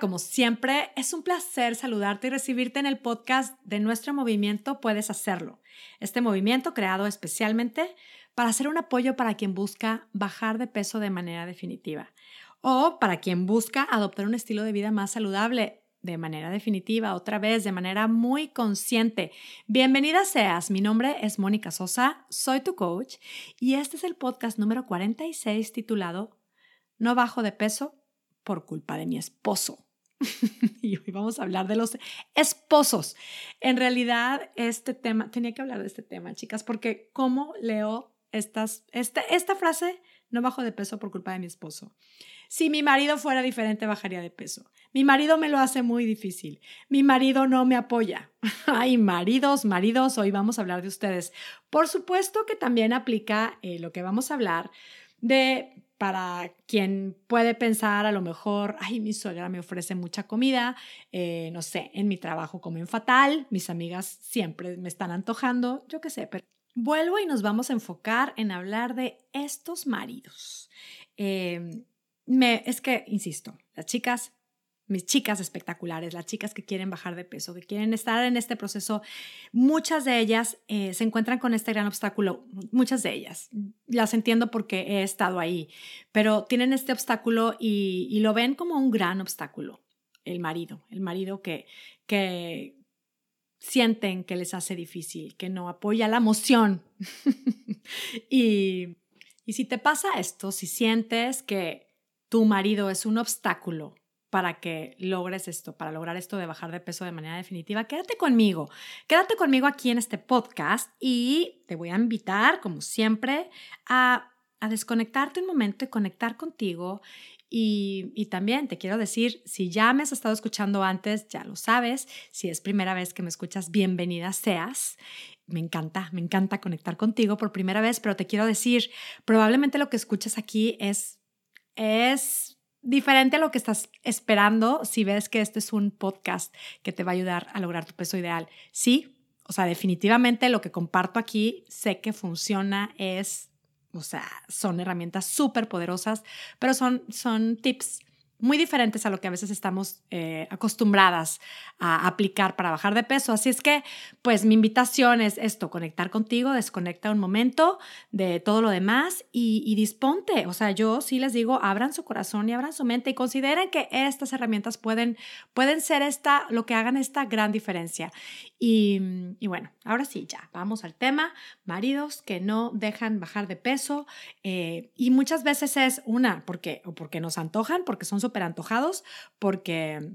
Como siempre, es un placer saludarte y recibirte en el podcast de nuestro movimiento Puedes Hacerlo. Este movimiento creado especialmente para hacer un apoyo para quien busca bajar de peso de manera definitiva o para quien busca adoptar un estilo de vida más saludable de manera definitiva, otra vez, de manera muy consciente. Bienvenida seas, mi nombre es Mónica Sosa, soy tu coach y este es el podcast número 46 titulado No bajo de peso por culpa de mi esposo. y hoy vamos a hablar de los esposos. En realidad, este tema, tenía que hablar de este tema, chicas, porque cómo leo estas, esta, esta frase, no bajo de peso por culpa de mi esposo. Si mi marido fuera diferente, bajaría de peso. Mi marido me lo hace muy difícil. Mi marido no me apoya. Ay, maridos, maridos, hoy vamos a hablar de ustedes. Por supuesto que también aplica eh, lo que vamos a hablar de para quien puede pensar a lo mejor, ay, mi suegra me ofrece mucha comida, eh, no sé, en mi trabajo comen fatal, mis amigas siempre me están antojando, yo qué sé, pero vuelvo y nos vamos a enfocar en hablar de estos maridos. Em, me, es que, insisto, las chicas mis chicas espectaculares, las chicas que quieren bajar de peso, que quieren estar en este proceso, muchas de ellas eh, se encuentran con este gran obstáculo, muchas de ellas, las entiendo porque he estado ahí, pero tienen este obstáculo y, lo ven como un gran obstáculo, el marido, el marido que, que sienten que les hace difícil, que no apoya la emoción. y, y si te pasa esto, si sientes que tu marido es un obstáculo para que logres esto, para lograr esto de bajar de peso de manera definitiva, quédate conmigo. Quédate conmigo aquí en este podcast y te voy a invitar, como siempre, a, desconectarte un momento y conectar contigo. Y, y, también te quiero decir, si ya me has estado escuchando antes, ya lo sabes. Si es primera vez que me escuchas, bienvenida seas. Me encanta, me encanta conectar contigo por primera vez, pero te quiero decir, probablemente lo que escuchas aquí es, es diferente a lo que estás esperando si ves que este es un podcast que te va a ayudar a lograr tu peso ideal. Sí, o sea, definitivamente lo que comparto aquí sé que funciona, es, o sea, son herramientas súper poderosas, pero son, son tips muy diferentes a lo que a veces estamos eh, acostumbradas a aplicar para bajar de peso. Así es que, pues mi invitación es esto, conectar contigo, desconecta un momento de todo lo demás y, disponte. O sea, yo sí les digo, abran su corazón y abran su mente y consideren que estas herramientas pueden, pueden ser esta, lo que hagan esta gran diferencia. Y, bueno, ahora sí, ya, vamos al tema. Maridos que no dejan bajar de peso eh, y muchas veces es una, porque, o porque nos antojan, porque son antojados porque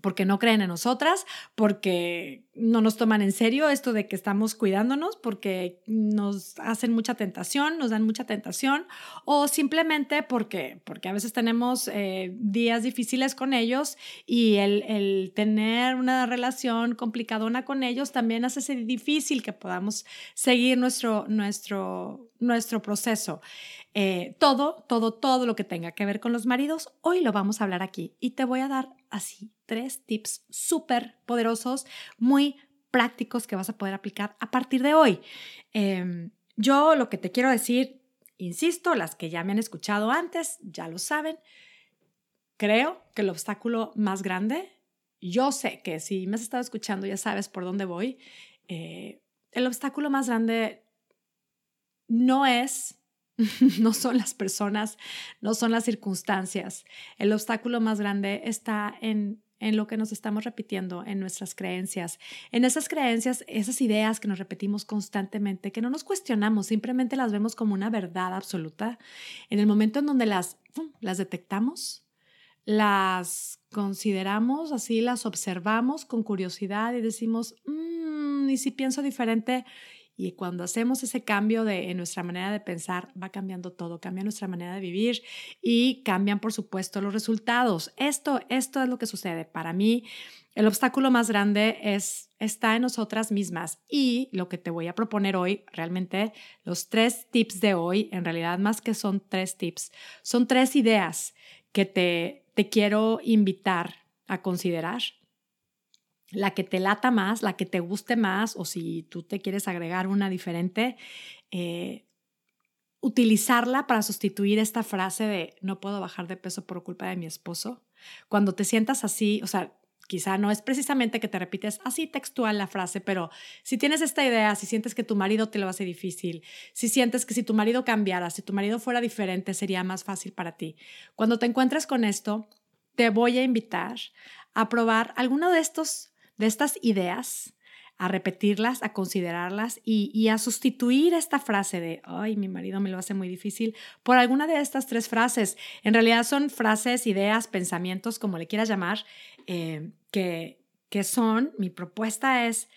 porque no creen en nosotras, porque no nos toman en serio esto de que estamos cuidándonos, porque nos hacen mucha tentación, nos dan mucha tentación, o simplemente porque, porque a veces tenemos eh, días difíciles con ellos y el, el, tener una relación complicadona con ellos también hace difícil que podamos seguir nuestro, nuestro, nuestro proceso. Eh, todo, todo, todo lo que tenga que ver con los maridos, hoy lo vamos a hablar aquí y te voy a dar así tres tips súper poderosos, muy prácticos que vas a poder aplicar a partir de hoy. Em, yo lo que te quiero decir, insisto, las que ya me han escuchado antes ya lo saben, creo que el obstáculo más grande, yo sé que si me has estado escuchando ya sabes por dónde voy, eh, el obstáculo más grande no es no son las personas, no son las circunstancias. El obstáculo más grande está en, en lo que nos estamos repitiendo, en nuestras creencias, en esas creencias, esas ideas que nos repetimos constantemente, que no nos cuestionamos, simplemente las vemos como una verdad absoluta. En el momento en donde las, las detectamos, las consideramos, así las observamos con curiosidad y decimos, mm, y si pienso diferente, y cuando hacemos ese cambio de, en nuestra manera de pensar, va cambiando todo, cambia nuestra manera de vivir y cambian, por supuesto, los resultados. Esto, esto es lo que sucede. Para mí, el obstáculo más grande es, está en nosotras mismas. Y lo que te voy a proponer hoy, realmente, los tres tips de hoy, en realidad más que son tres tips, son tres ideas que te, te quiero invitar a considerar la que te lata más, la que te guste más, o si tú te quieres agregar una diferente, eh, utilizarla para sustituir esta frase de no puedo bajar de peso por culpa de mi esposo. Cuando te sientas así, o sea, quizá no es precisamente que te repites así textual la frase, pero si tienes esta idea, si sientes que tu marido te lo hace difícil, si sientes que si tu marido cambiara, si tu marido fuera diferente, sería más fácil para ti. Cuando te encuentres con esto, te voy a invitar a probar alguno de estos de estas ideas a repetirlas, a considerarlas y, a sustituir esta frase de, ay, mi marido me lo hace muy difícil, por alguna de estas tres frases. En realidad son frases, ideas, pensamientos, como le quieras llamar, eh, que, que son, mi propuesta es,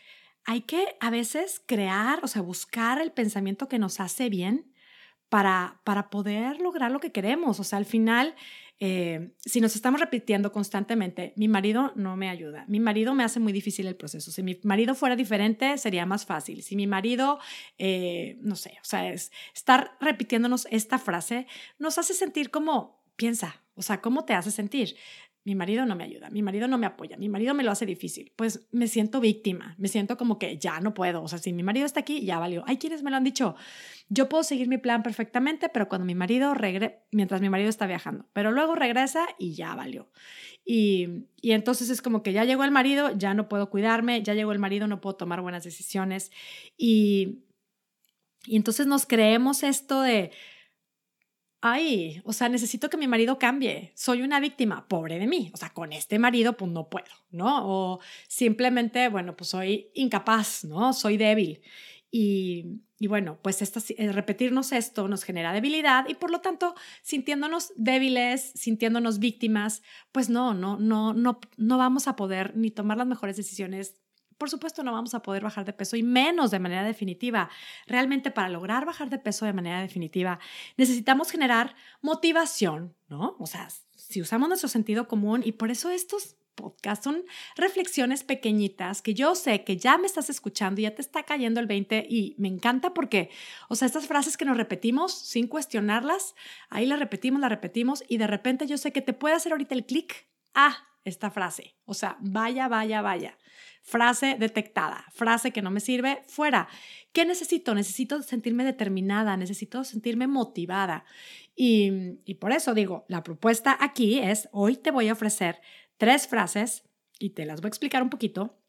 hay que a veces crear, o sea, buscar el pensamiento que nos hace bien para, para poder lograr lo que queremos. O sea, al final eh, si nos estamos repitiendo constantemente, mi marido no me ayuda, mi marido me hace muy difícil el proceso, si mi marido fuera diferente sería más fácil, si mi marido, eh, no sé, o sea, es, estar repitiéndonos esta frase nos hace sentir como, piensa, o sea, ¿cómo te hace sentir? Mi marido no me ayuda, mi marido no me apoya, mi marido me lo hace difícil, pues me siento víctima, me siento como que ya no puedo, o sea, si mi marido está aquí, ya valió. Hay quienes me lo han dicho, yo puedo seguir mi plan perfectamente, pero cuando mi marido regrese, mientras mi marido está viajando, pero luego regresa y ya valió. Y, y entonces es como que ya llegó el marido, ya no puedo cuidarme, ya llegó el marido, no puedo tomar buenas decisiones. Y, y entonces nos creemos esto de, ay, o sea, necesito que mi marido cambie, soy una víctima, pobre de mí, o sea, con este marido pues no puedo, ¿no? O simplemente, bueno, pues soy incapaz, ¿no? Soy débil. Y, y bueno, pues esta, eh, repetirnos esto nos genera debilidad y por lo tanto, sintiéndonos débiles, sintiéndonos víctimas, pues no, no, no, no, no vamos a poder ni tomar las mejores decisiones por supuesto no vamos a poder bajar de peso y menos de manera definitiva. Realmente para lograr bajar de peso de manera definitiva necesitamos generar motivación, ¿no? O sea, si usamos nuestro sentido común y por eso estos podcasts son reflexiones pequeñitas que yo sé que ya me estás escuchando y ya te está cayendo el 20 y me encanta porque, o sea, estas frases que nos repetimos sin cuestionarlas, ahí las repetimos, las repetimos y de repente yo sé que te puede hacer ahorita el clic a esta frase. O sea, vaya, vaya, vaya. Frase detectada, frase que no me sirve, fuera. ¿Qué necesito? Necesito sentirme determinada, necesito sentirme motivada. Y, y por eso digo, la propuesta aquí es, hoy te voy a ofrecer tres frases y te las voy a explicar un poquito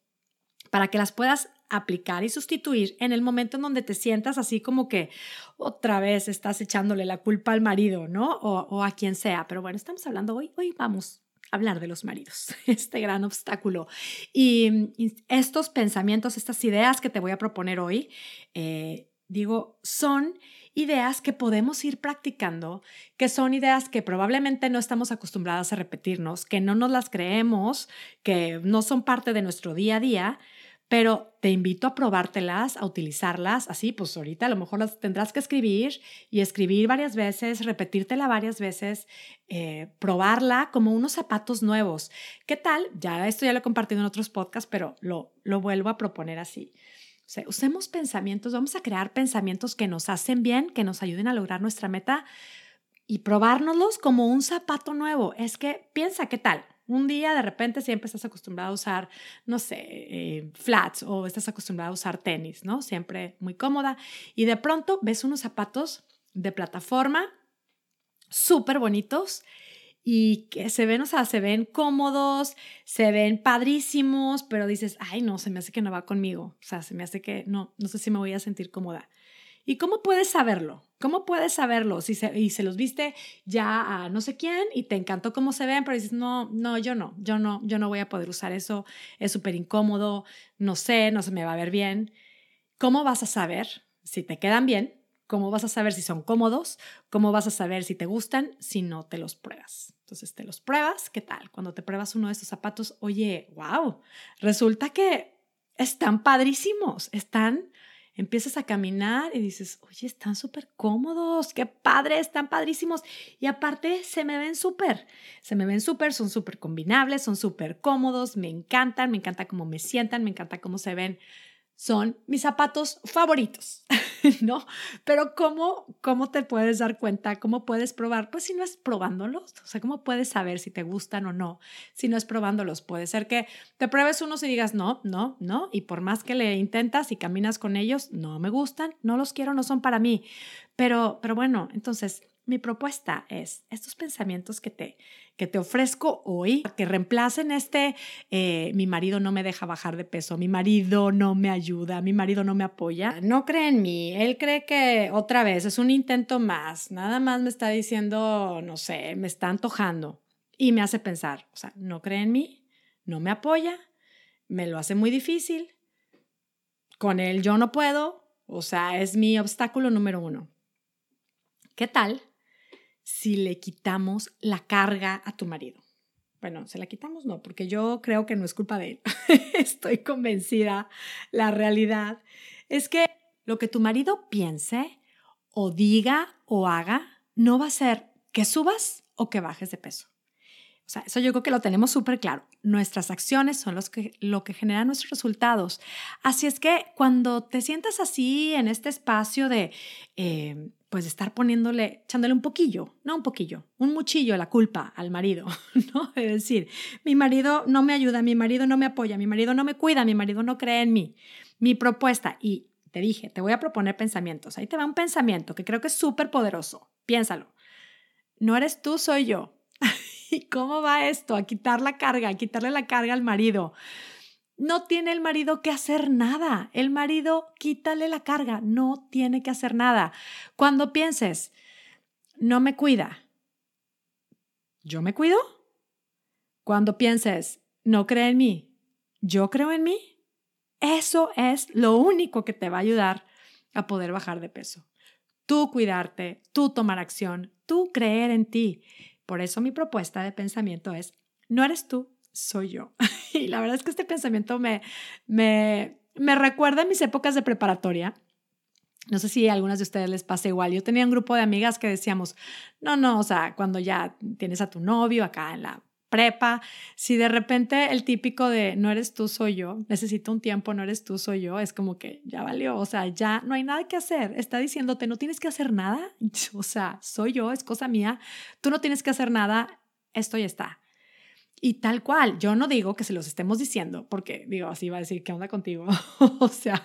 para que las puedas aplicar y sustituir en el momento en donde te sientas así como que otra vez estás echándole la culpa al marido, ¿no? O, o a quien sea. Pero bueno, estamos hablando hoy, hoy vamos hablar de los maridos, este gran obstáculo. Y, estos pensamientos, estas ideas que te voy a proponer hoy, eh, digo, son ideas que podemos ir practicando, que son ideas que probablemente no estamos acostumbradas a repetirnos, que no nos las creemos, que no son parte de nuestro día a día, pero te invito a probártelas, a utilizarlas, así pues ahorita a lo mejor las tendrás que escribir y escribir varias veces, repetírtela varias veces, eh, probarla como unos zapatos nuevos. ¿Qué tal? Ya esto ya lo he compartido en otros podcasts, pero lo, lo vuelvo a proponer así. Usemos pensamientos, vamos a crear pensamientos que nos hacen bien, que nos ayuden a lograr nuestra meta y probárnoslos como un zapato nuevo. Es que piensa, ¿qué tal? Un día de repente siempre estás acostumbrado a usar, no sé, eh, flats o estás acostumbrado a usar tenis, ¿no? Siempre muy cómoda. Y de pronto ves unos zapatos de plataforma súper bonitos y que se ven, o sea, se ven cómodos, se ven padrísimos, pero dices, ay, no, se me hace que no va conmigo. O sea, se me hace que no, no sé si me voy a sentir cómoda. ¿Y cómo puedes saberlo? ¿Cómo puedes saberlo? Si se, y se los viste ya a no sé quién y te encantó cómo se ven, pero dices, no, no, yo no, yo no, yo no voy a poder usar eso, es súper incómodo, no sé, no se me va a ver bien. ¿Cómo vas a saber si te quedan bien? ¿Cómo vas a saber si son cómodos? ¿Cómo vas a saber si te gustan si no te los pruebas? Entonces te los pruebas, ¿qué tal? Cuando te pruebas uno de estos zapatos, oye, wow, resulta que están padrísimos, están empiezas a caminar y dices, oye, están súper cómodos, qué padre, están padrísimos. Y aparte, se me ven súper, se me ven súper, son súper combinables, son súper cómodos, me encantan, me encanta cómo me sientan, me encanta cómo se ven son mis zapatos favoritos, ¿no? Pero ¿cómo, ¿cómo te puedes dar cuenta? ¿Cómo puedes probar? Pues si no es probándolos, o sea, ¿cómo puedes saber si te gustan o no? Si no es probándolos, puede ser que te pruebes unos y digas, no, no, no, y por más que le intentas y caminas con ellos, no me gustan, no los quiero, no son para mí. Pero, pero bueno, entonces mi propuesta es estos pensamientos que te, que te ofrezco hoy, que reemplacen este, eh, mi marido no me deja bajar de peso, mi marido no me ayuda, mi marido no me apoya, no cree en mí, él cree que otra vez es un intento más, nada más me está diciendo, no sé, me está antojando y me hace pensar, o sea, no cree en mí, no me apoya, me lo hace muy difícil, con él yo no puedo, o sea, es mi obstáculo número uno. ¿Qué tal si le quitamos la carga a tu marido? Bueno, se la quitamos no, porque yo creo que no es culpa de él. Estoy convencida. La realidad es que lo que tu marido piense o diga o haga no va a ser que subas o que bajes de peso. O sea, eso yo creo que lo tenemos súper claro. Nuestras acciones son los que, lo que generan nuestros resultados. Así es que cuando te sientas así en este espacio de, eh, pues, estar poniéndole, echándole un poquillo, no un poquillo, un muchillo la culpa al marido, ¿no? De decir, mi marido no me ayuda, mi marido no me apoya, mi marido no me cuida, mi marido no cree en mí. Mi propuesta, y te dije, te voy a proponer pensamientos. Ahí te va un pensamiento que creo que es súper poderoso. Piénsalo. No eres tú, soy yo. ¿Y cómo va esto? A quitar la carga, a quitarle la carga al marido. No tiene el marido que hacer nada. El marido, quítale la carga, no tiene que hacer nada. Cuando pienses, no me cuida, ¿yo me cuido? Cuando pienses, no cree en mí, ¿yo creo en mí? Eso es lo único que te va a ayudar a poder bajar de peso. Tú cuidarte, tú tomar acción, tú creer en ti. Por eso mi propuesta de pensamiento es, no eres tú, soy yo. y la verdad es que este pensamiento me, me, me recuerda a mis épocas de preparatoria. No sé si a algunas de ustedes les pasa igual. Yo tenía un grupo de amigas que decíamos, no, no, o sea, cuando ya tienes a tu novio acá en la prepa, si de repente el típico de no eres tú, soy yo, necesito un tiempo, no eres tú, soy yo, es como que ya valió, o sea, ya no hay nada que hacer, está diciéndote, no tienes que hacer nada, o sea, soy yo, es cosa mía, tú no tienes que hacer nada, esto ya está. Y tal cual, yo no digo que se los estemos diciendo, porque digo, así va a decir, ¿qué onda contigo? o sea,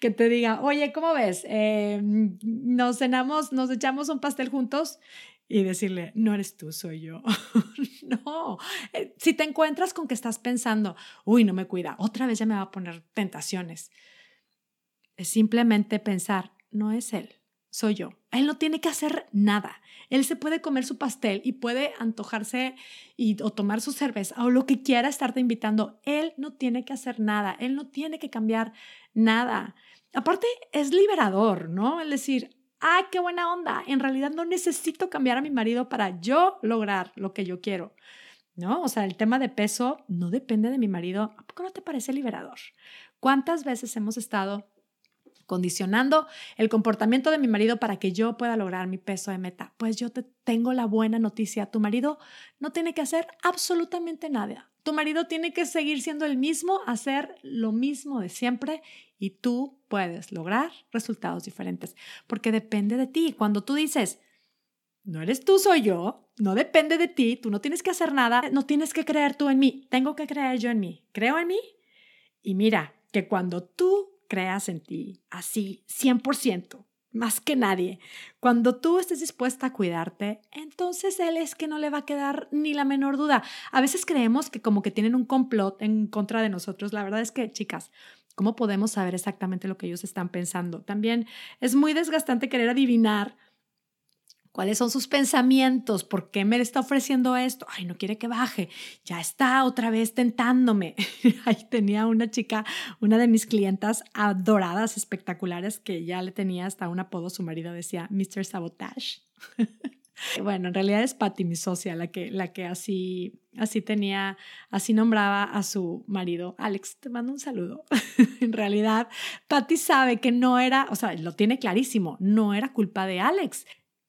que te diga, oye, ¿cómo ves? Eh, nos cenamos, nos echamos un pastel juntos y decirle, no eres tú, soy yo. no, eh, si te encuentras con que estás pensando, uy, no me cuida, otra vez ya me va a poner tentaciones. Es simplemente pensar, no es él, soy yo. Él no tiene que hacer nada. Él se puede comer su pastel y puede antojarse y, o tomar su cerveza o lo que quiera estarte invitando. Él no tiene que hacer nada. Él no tiene que cambiar nada. Aparte, es liberador, ¿no? Es decir, ¡ay, qué buena onda! En realidad no necesito cambiar a mi marido para yo lograr lo que yo quiero. ¿No? O sea, el tema de peso no depende de mi marido. ¿A poco no te parece liberador? ¿Cuántas veces hemos estado condicionando el comportamiento de mi marido para que yo pueda lograr mi peso de meta? Pues yo te tengo la buena noticia. Tu marido no tiene que hacer absolutamente nada. Tu marido tiene que seguir siendo el mismo, hacer lo mismo de siempre y tú puedes lograr resultados diferentes porque depende de ti. Cuando tú dices, no eres tú, soy yo, no depende de ti, tú no tienes que hacer nada, no tienes que creer tú en mí, tengo que creer yo en mí, creo en mí. Y mira, que cuando tú creas en ti así, 100%, más que nadie. Cuando tú estés dispuesta a cuidarte, entonces él es que no le va a quedar ni la menor duda. A veces creemos que como que tienen un complot en contra de nosotros. La verdad es que, chicas, ¿cómo podemos saber exactamente lo que ellos están pensando? También es muy desgastante querer adivinar ¿Cuáles son sus pensamientos? ¿Por qué me está ofreciendo esto? Ay, no quiere que baje. Ya está otra vez tentándome. Ahí tenía una chica, una de mis clientas adoradas, espectaculares, que ya le tenía hasta un apodo. Su marido decía Mr. Sabotage. bueno, en realidad es Patty, mi socia, la que, la que así, así tenía, así nombraba a su marido. Alex, te mando un saludo. en realidad, Patty sabe que no era, o sea, lo tiene clarísimo, no era culpa de Alex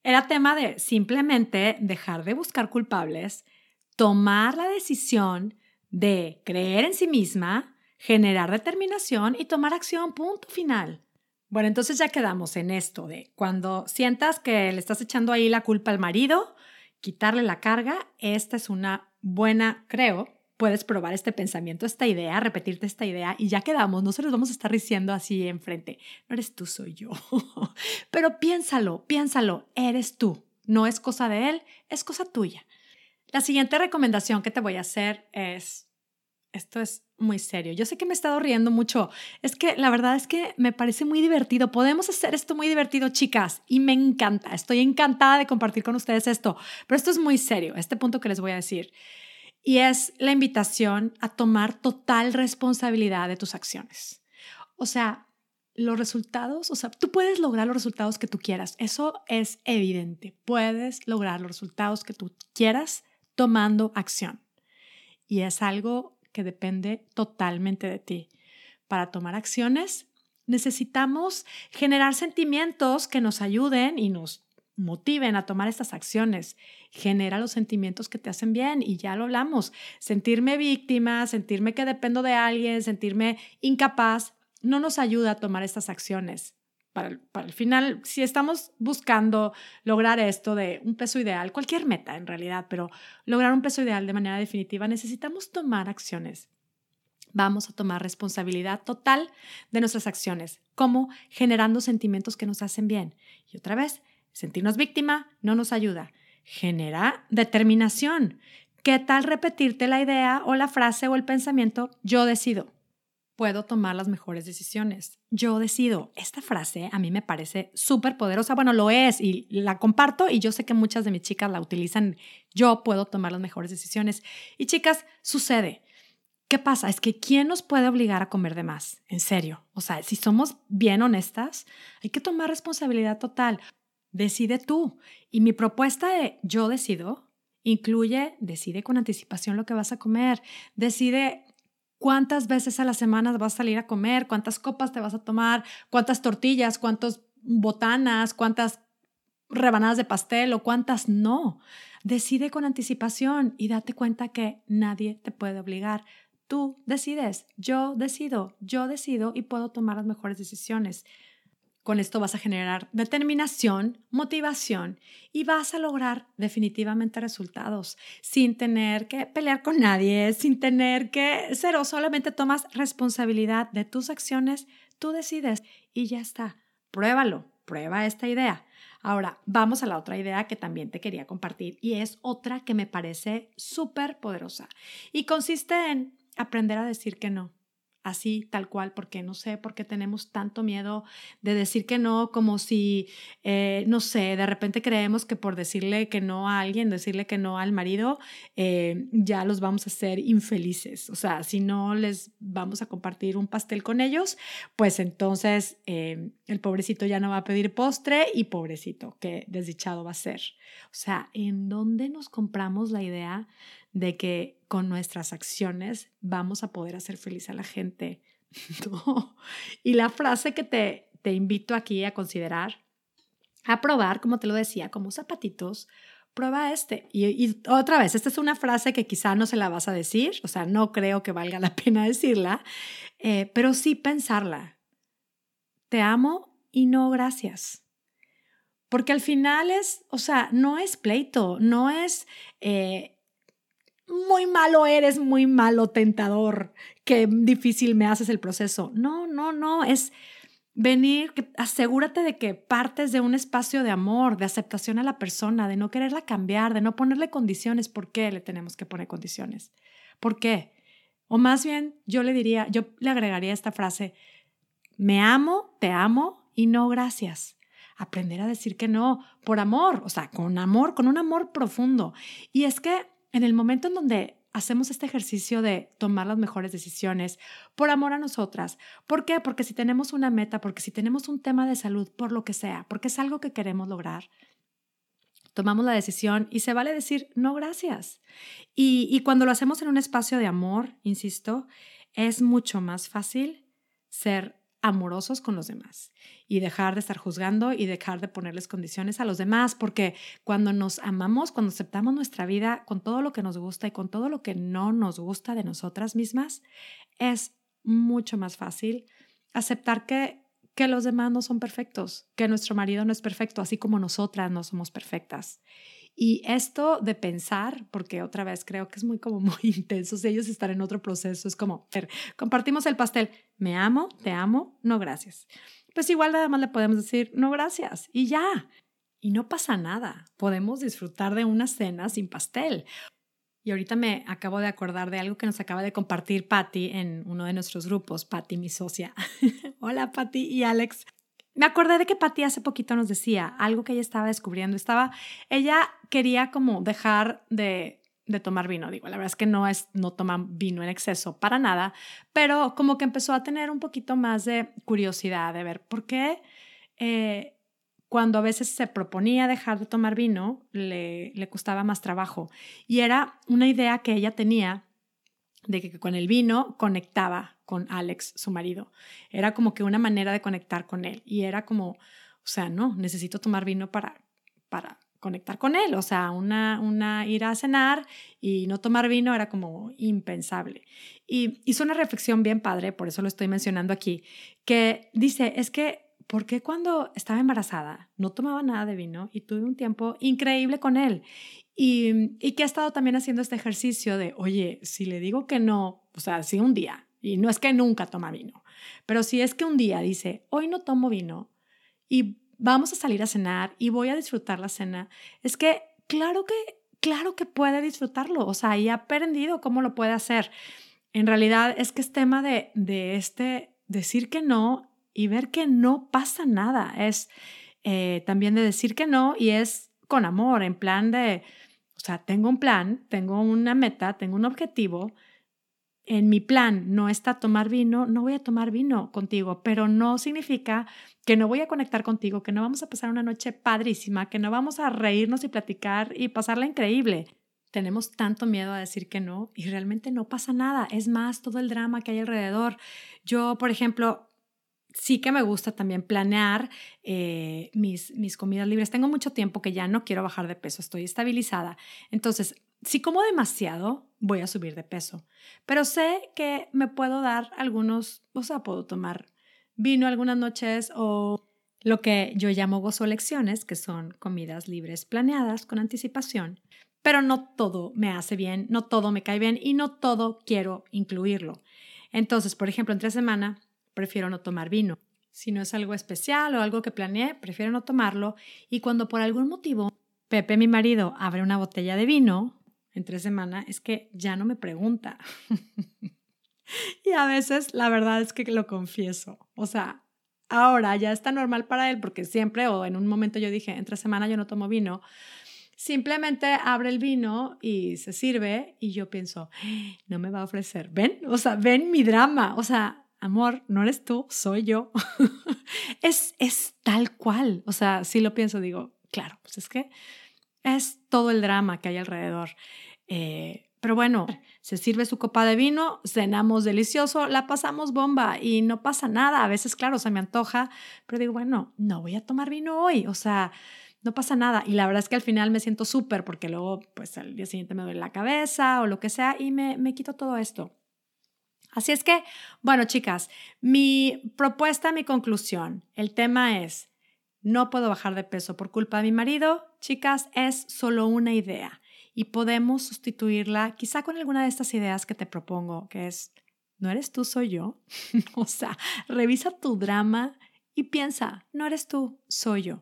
era tema de simplemente dejar de buscar culpables, tomar la decisión de creer en sí misma, generar determinación y tomar acción, punto final. Bueno, entonces ya quedamos en esto de cuando sientas que le estás echando ahí la culpa al marido, quitarle la carga, esta es una buena, creo, puedes probar este pensamiento, esta idea, repetirte esta idea y ya quedamos, no se los vamos a estar diciendo así enfrente, no eres tú, soy yo. Pero piénsalo, piénsalo, eres tú. No es cosa de él, es cosa tuya. La siguiente recomendación que te voy a hacer es, esto es muy serio. Yo sé que me he estado riendo mucho. Es que la verdad es que me parece muy divertido. Podemos hacer esto muy divertido, chicas, y me encanta. Estoy encantada de compartir con ustedes esto, pero esto es muy serio, este punto que les voy a decir. Y es la invitación a tomar total responsabilidad de tus acciones. O sea, los resultados, o sea, tú puedes lograr los resultados que tú quieras. Eso es evidente. Puedes lograr los resultados que tú quieras tomando acción. Y es algo que depende totalmente de ti. Para tomar acciones necesitamos generar sentimientos que nos ayuden y nos motiven a tomar estas acciones. Genera los sentimientos que te hacen bien y ya lo hablamos. Sentirme víctima, sentirme que dependo de alguien, sentirme incapaz, no nos ayuda a tomar estas acciones. Para el, final, si estamos buscando lograr esto de un peso ideal, cualquier meta en realidad, pero lograr un peso ideal de manera definitiva, necesitamos tomar acciones. Vamos a tomar responsabilidad total de nuestras acciones, como generando sentimientos que nos hacen bien. Y otra vez, sentirnos víctima no nos ayuda. Genera determinación. ¿Qué tal repetirte la idea o la frase o el pensamiento yo decido? puedo tomar las mejores decisiones. Yo decido. Esta frase a mí me parece súper poderosa. Bueno, lo es y la comparto y yo sé que muchas de mis chicas la utilizan. Yo puedo tomar las mejores decisiones. Y chicas, sucede. ¿Qué pasa? Es que ¿quién nos puede obligar a comer de más? En serio. O sea, si somos bien honestas, hay que tomar responsabilidad total. Decide tú. Y mi propuesta de yo decido incluye, decide con anticipación lo que vas a comer, decide cuántas veces a la semana vas a salir a comer, cuántas copas te vas a tomar, cuántas tortillas, cuántas botanas, cuántas rebanadas de pastel o cuántas no. Decide con anticipación y date cuenta que nadie te puede obligar. Tú decides, yo decido, yo decido y puedo tomar las mejores decisiones. Con esto vas a generar determinación, motivación y vas a lograr definitivamente resultados sin tener que pelear con nadie, sin tener que ser solamente tomas responsabilidad de tus acciones, tú decides y ya está. Pruébalo, prueba esta idea. Ahora, vamos a la otra idea que también te quería compartir y es otra que me parece súper poderosa y consiste en aprender a decir que no así, tal cual, porque no sé por qué tenemos tanto miedo de decir que no, como si, eh, no sé, de repente creemos que por decirle que no a alguien, decirle que no al marido, eh, ya los vamos a hacer infelices. O sea, si no les vamos a compartir un pastel con ellos, pues entonces eh, el pobrecito ya no va a pedir postre y pobrecito, qué desdichado va a ser. O sea, ¿en dónde nos compramos la idea de que con nuestras acciones vamos a poder hacer feliz a la gente. Y la frase que te, te invito aquí a considerar, a probar, como te lo decía, como zapatitos, prueba este. Y, otra vez, esta es una frase que quizá no se la vas a decir, o sea, no creo que valga la pena decirla, eh, pero sí pensarla. Te amo y no gracias. Porque al final es, o sea, no es pleito, no es eh, muy malo eres, muy malo tentador, qué difícil me haces el proceso. No, no, no, es venir, asegúrate de que partes de un espacio de amor, de aceptación a la persona, de no quererla cambiar, de no ponerle condiciones. ¿Por qué le tenemos que poner condiciones? ¿Por qué? O más bien, yo le diría, yo le agregaría esta frase, me amo, te amo y no gracias. Aprender a decir que no, por amor, o sea, con amor, con un amor profundo. Y es que en el momento en donde hacemos este ejercicio de tomar las mejores decisiones por amor a nosotras. ¿Por qué? Porque si tenemos una meta, porque si tenemos un tema de salud, por lo que sea, porque es algo que queremos lograr, tomamos la decisión y se vale decir no gracias. Y, cuando lo hacemos en un espacio de amor, insisto, es mucho más fácil ser amorosos con los demás y dejar de estar juzgando y dejar de ponerles condiciones a los demás, porque cuando nos amamos, cuando aceptamos nuestra vida con todo lo que nos gusta y con todo lo que no nos gusta de nosotras mismas, es mucho más fácil aceptar que, que los demás no son perfectos, que nuestro marido no es perfecto, así como nosotras no somos perfectas. Y esto de pensar, porque otra vez creo que es muy como muy intenso, si ellos están en otro proceso, es como, compartimos el pastel, me amo, te amo, no gracias. Pues igual nada más le podemos decir, no gracias, y ya. y no pasa nada. Podemos disfrutar de una cena sin pastel. Y ahorita me acabo de acordar de algo que nos acaba de compartir Patty en uno de nuestros grupos, Patty, mi socia. Hola Patty y Alex. Me acordé de que Patty hace poquito nos decía algo que ella estaba descubriendo. Estaba, ella quería como dejar de, de tomar vino. Digo, la verdad es que no es, no toma vino en exceso para nada, pero como que empezó a tener un poquito más de curiosidad de ver por qué eh, cuando a veces se proponía dejar de tomar vino, le, le costaba más trabajo. Y era una idea que ella tenía de que con el vino conectaba con Alex, su marido. Era como que una manera de conectar con él. Y era como, o sea, no, necesito tomar vino para, para conectar con él. O sea, una, una ir a cenar y no tomar vino era como impensable. Y hizo una reflexión bien padre, por eso lo estoy mencionando aquí, que dice, es que ¿por qué cuando estaba embarazada no tomaba nada de vino y tuve un tiempo increíble con él? Y, que ha estado también haciendo este ejercicio de, oye, si le digo que no, o sea, si un día, y no es que nunca toma vino, pero si es que un día dice, hoy no tomo vino y vamos a salir a cenar y voy a disfrutar la cena, es que claro que, claro que puede disfrutarlo, o sea, y ha aprendido cómo lo puede hacer. En realidad es que es tema de, de este decir que no y ver que no pasa nada. Es eh, también de decir que no y es con amor, en plan de, sea, tengo un plan, tengo una meta, tengo un objetivo. En mi plan no está tomar vino, no voy a tomar vino contigo, pero no significa que no voy a conectar contigo, que no vamos a pasar una noche padrísima, que no vamos a reírnos y platicar y pasarla increíble. Tenemos tanto miedo a decir que no y realmente no pasa nada. Es más, todo el drama que hay alrededor. Yo, por ejemplo, sí que me gusta también planear eh, mis, mis comidas libres. Tengo mucho tiempo que ya no quiero bajar de peso, estoy estabilizada. Entonces, si como demasiado, voy a subir de peso. Pero sé que me puedo dar algunos, o sea, puedo tomar vino algunas noches o lo que yo llamo gozo lecciones, que son comidas libres planeadas con anticipación. Pero no todo me hace bien, no todo me cae bien y no todo quiero incluirlo. Entonces, por ejemplo, entre semana prefiero no tomar vino. Si no es algo especial o algo que planeé, prefiero no tomarlo. Y cuando por algún motivo Pepe, mi marido, abre una botella de vino entre semana, es que ya no me pregunta. y a veces la verdad es que lo confieso. O sea, ahora ya está normal para él porque siempre o en un momento yo dije, entre semana yo no tomo vino. Simplemente abre el vino y se sirve y yo pienso, no me va a ofrecer. ¿Ven? O sea, ven mi drama. O sea, amor, no eres tú, soy yo. es, es tal cual. O sea, si lo pienso, digo, claro, pues es que es todo el drama que hay alrededor. Eh, pero bueno, se sirve su copa de vino, cenamos delicioso, la pasamos bomba y no pasa nada. A veces, claro, se me antoja, pero digo, bueno, no voy a tomar vino hoy. O sea, no pasa nada. Y la verdad es que al final me siento súper porque luego, pues al día siguiente me duele la cabeza o lo que sea y me, me quito todo esto. Así es que, bueno, chicas, mi propuesta, mi conclusión, el tema es, no puedo bajar de peso por culpa de mi marido, chicas, es solo una idea y podemos sustituirla quizá con alguna de estas ideas que te propongo, que es, no eres tú, soy yo. o sea, revisa tu drama y piensa, no eres tú, soy yo.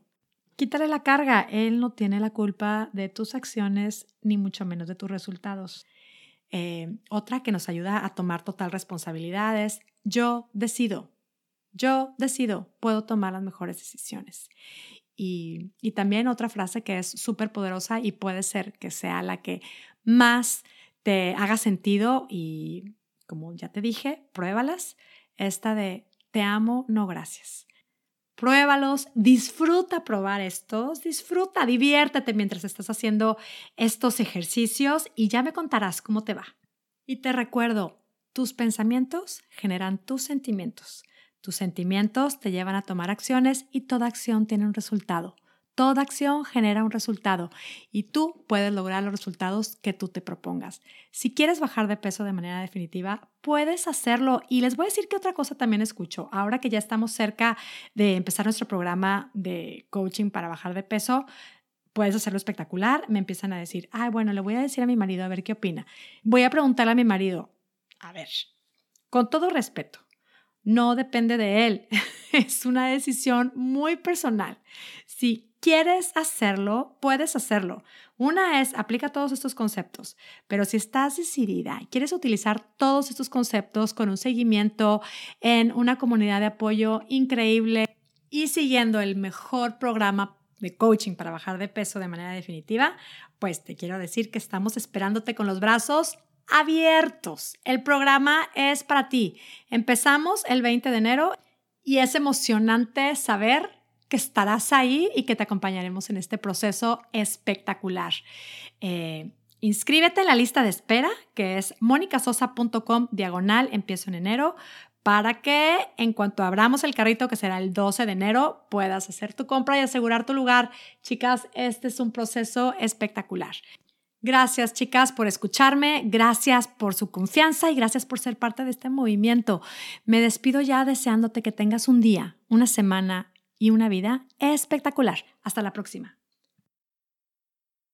Quítale la carga, él no tiene la culpa de tus acciones ni mucho menos de tus resultados. Eh, otra que nos ayuda a tomar total responsabilidades. Yo decido, yo decido, puedo tomar las mejores decisiones. Y, y también otra frase que es súper poderosa y puede ser que sea la que más te haga sentido y como ya te dije, pruébalas. Esta de te amo, no gracias. Pruébalos, disfruta probar estos, disfruta, diviértete mientras estás haciendo estos ejercicios y ya me contarás cómo te va. Y te recuerdo, tus pensamientos generan tus sentimientos. Tus sentimientos te llevan a tomar acciones y toda acción tiene un resultado. Toda acción genera un resultado y tú puedes lograr los resultados que tú te propongas. Si quieres bajar de peso de manera definitiva, puedes hacerlo. Y les voy a decir que otra cosa también escucho. Ahora que ya estamos cerca de empezar nuestro programa de coaching para bajar de peso, puedes hacerlo espectacular. Me empiezan a decir, ay, bueno, le voy a decir a mi marido a ver qué opina. Voy a preguntarle a mi marido, a ver, con todo respeto, no depende de él. es una decisión muy personal. Si quieres hacerlo, puedes hacerlo. Una es, aplica todos estos conceptos, pero si estás decidida quieres utilizar todos estos conceptos con un seguimiento en una comunidad de apoyo increíble y siguiendo el mejor programa de coaching para bajar de peso de manera definitiva, pues te quiero decir que estamos esperándote con los brazos abiertos. El programa es para ti. Empezamos el 20 de enero y es emocionante saber que estarás ahí y que te acompañaremos en este proceso espectacular. Eh, inscríbete en la lista de espera, que es monicasosa.com diagonal, empiezo en enero, para que en cuanto abramos el carrito, que será el 12 de enero, puedas hacer tu compra y asegurar tu lugar. Chicas, este es un proceso espectacular. Gracias, chicas, por escucharme, gracias por su confianza y gracias por ser parte de este movimiento. Me despido ya deseándote que tengas un día, una semana y una vida espectacular. Hasta la próxima.